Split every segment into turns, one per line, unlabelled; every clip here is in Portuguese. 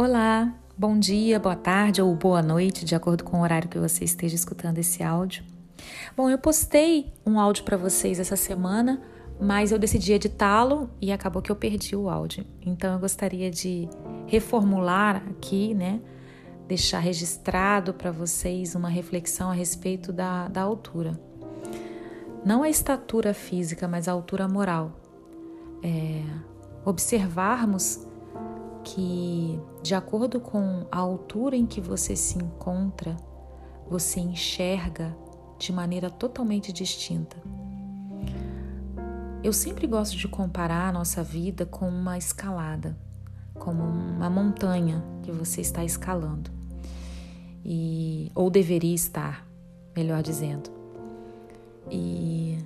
Olá, bom dia, boa tarde ou boa noite, de acordo com o horário que você esteja escutando esse áudio. Bom, eu postei um áudio para vocês essa semana, mas eu decidi editá-lo e acabou que eu perdi o áudio. Então eu gostaria de reformular aqui, né? Deixar registrado para vocês uma reflexão a respeito da, da altura. Não a estatura física, mas a altura moral. É, observarmos que, de acordo com a altura em que você se encontra, você enxerga de maneira totalmente distinta. Eu sempre gosto de comparar a nossa vida com uma escalada, como uma montanha que você está escalando. E ou deveria estar, melhor dizendo. E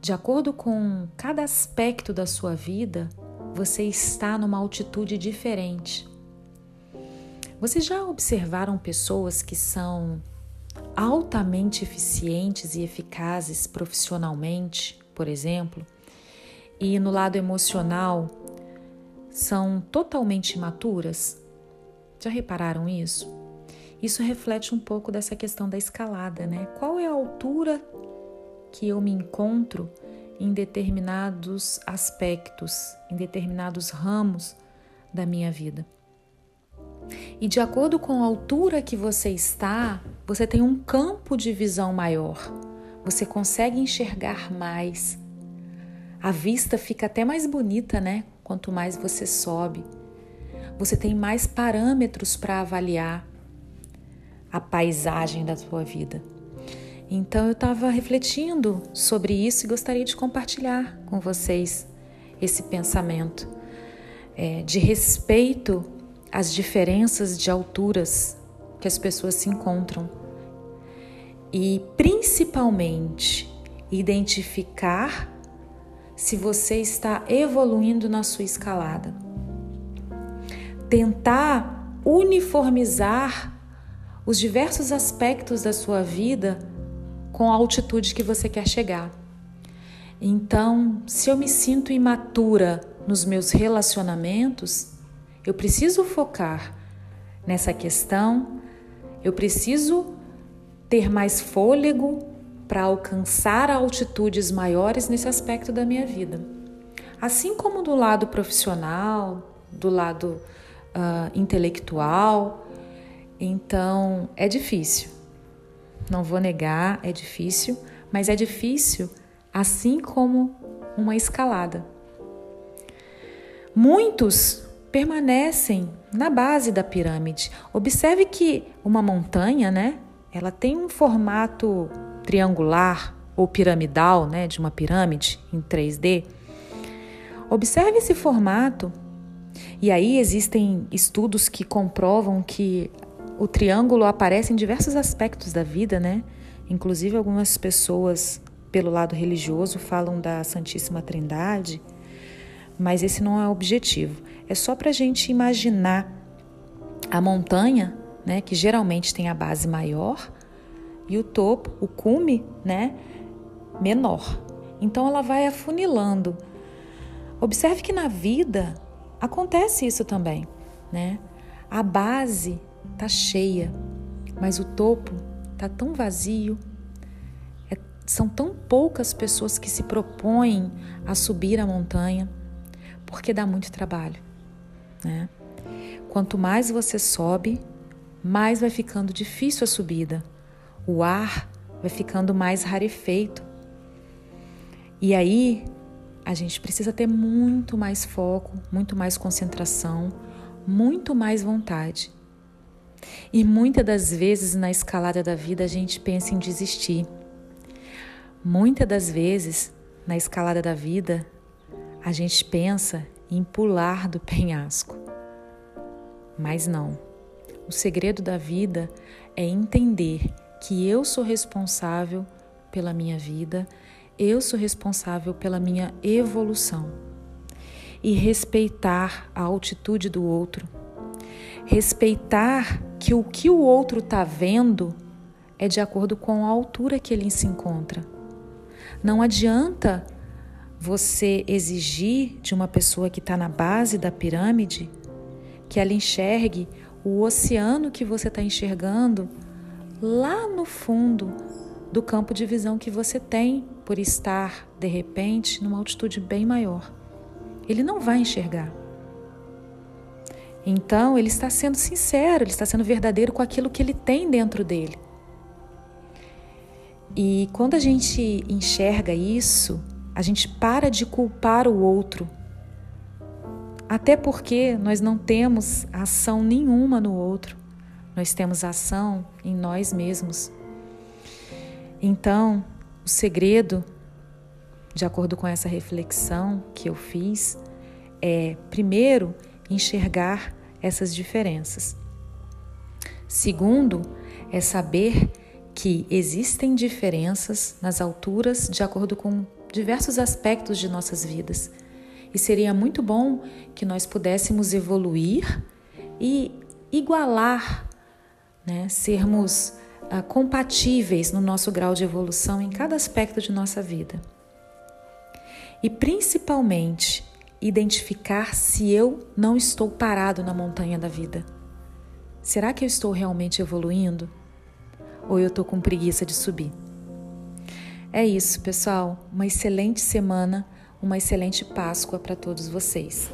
de acordo com cada aspecto da sua vida, você está numa altitude diferente. Vocês já observaram pessoas que são altamente eficientes e eficazes profissionalmente, por exemplo, e no lado emocional são totalmente imaturas? Já repararam isso? Isso reflete um pouco dessa questão da escalada, né? Qual é a altura que eu me encontro em determinados aspectos, em determinados ramos da minha vida. E de acordo com a altura que você está, você tem um campo de visão maior. Você consegue enxergar mais. A vista fica até mais bonita, né? Quanto mais você sobe. Você tem mais parâmetros para avaliar a paisagem da sua vida. Então eu estava refletindo sobre isso e gostaria de compartilhar com vocês esse pensamento é, de respeito às diferenças de alturas que as pessoas se encontram e principalmente identificar se você está evoluindo na sua escalada. Tentar uniformizar os diversos aspectos da sua vida com a altitude que você quer chegar. Então, se eu me sinto imatura nos meus relacionamentos, eu preciso focar nessa questão, eu preciso ter mais fôlego para alcançar altitudes maiores nesse aspecto da minha vida. Assim como do lado profissional, do lado uh, intelectual, então é difícil. Não vou negar, é difícil, mas é difícil assim como uma escalada. Muitos permanecem na base da pirâmide. Observe que uma montanha, né? Ela tem um formato triangular ou piramidal, né, de uma pirâmide em 3D. Observe esse formato. E aí existem estudos que comprovam que o triângulo aparece em diversos aspectos da vida, né? Inclusive, algumas pessoas, pelo lado religioso, falam da Santíssima Trindade, mas esse não é o objetivo. É só para a gente imaginar a montanha, né, que geralmente tem a base maior, e o topo, o cume, né, menor. Então, ela vai afunilando. Observe que na vida acontece isso também, né? A base tá cheia, mas o topo tá tão vazio. É, são tão poucas pessoas que se propõem a subir a montanha, porque dá muito trabalho, né? Quanto mais você sobe, mais vai ficando difícil a subida. O ar vai ficando mais rarefeito. E aí a gente precisa ter muito mais foco, muito mais concentração, muito mais vontade. E muitas das vezes na escalada da vida a gente pensa em desistir. Muitas das vezes na escalada da vida a gente pensa em pular do penhasco. Mas não. O segredo da vida é entender que eu sou responsável pela minha vida, eu sou responsável pela minha evolução e respeitar a altitude do outro Respeitar que o que o outro está vendo é de acordo com a altura que ele se encontra. Não adianta você exigir de uma pessoa que está na base da pirâmide que ela enxergue o oceano que você está enxergando lá no fundo do campo de visão que você tem por estar, de repente, numa altitude bem maior. Ele não vai enxergar. Então, ele está sendo sincero, ele está sendo verdadeiro com aquilo que ele tem dentro dele. E quando a gente enxerga isso, a gente para de culpar o outro. Até porque nós não temos ação nenhuma no outro, nós temos ação em nós mesmos. Então, o segredo, de acordo com essa reflexão que eu fiz, é, primeiro, enxergar essas diferenças. Segundo, é saber que existem diferenças nas alturas de acordo com diversos aspectos de nossas vidas. E seria muito bom que nós pudéssemos evoluir e igualar, né? sermos uh, compatíveis no nosso grau de evolução em cada aspecto de nossa vida. E principalmente, identificar se eu não estou parado na montanha da vida. Será que eu estou realmente evoluindo? Ou eu estou com preguiça de subir? É isso, pessoal. Uma excelente semana, uma excelente Páscoa para todos vocês.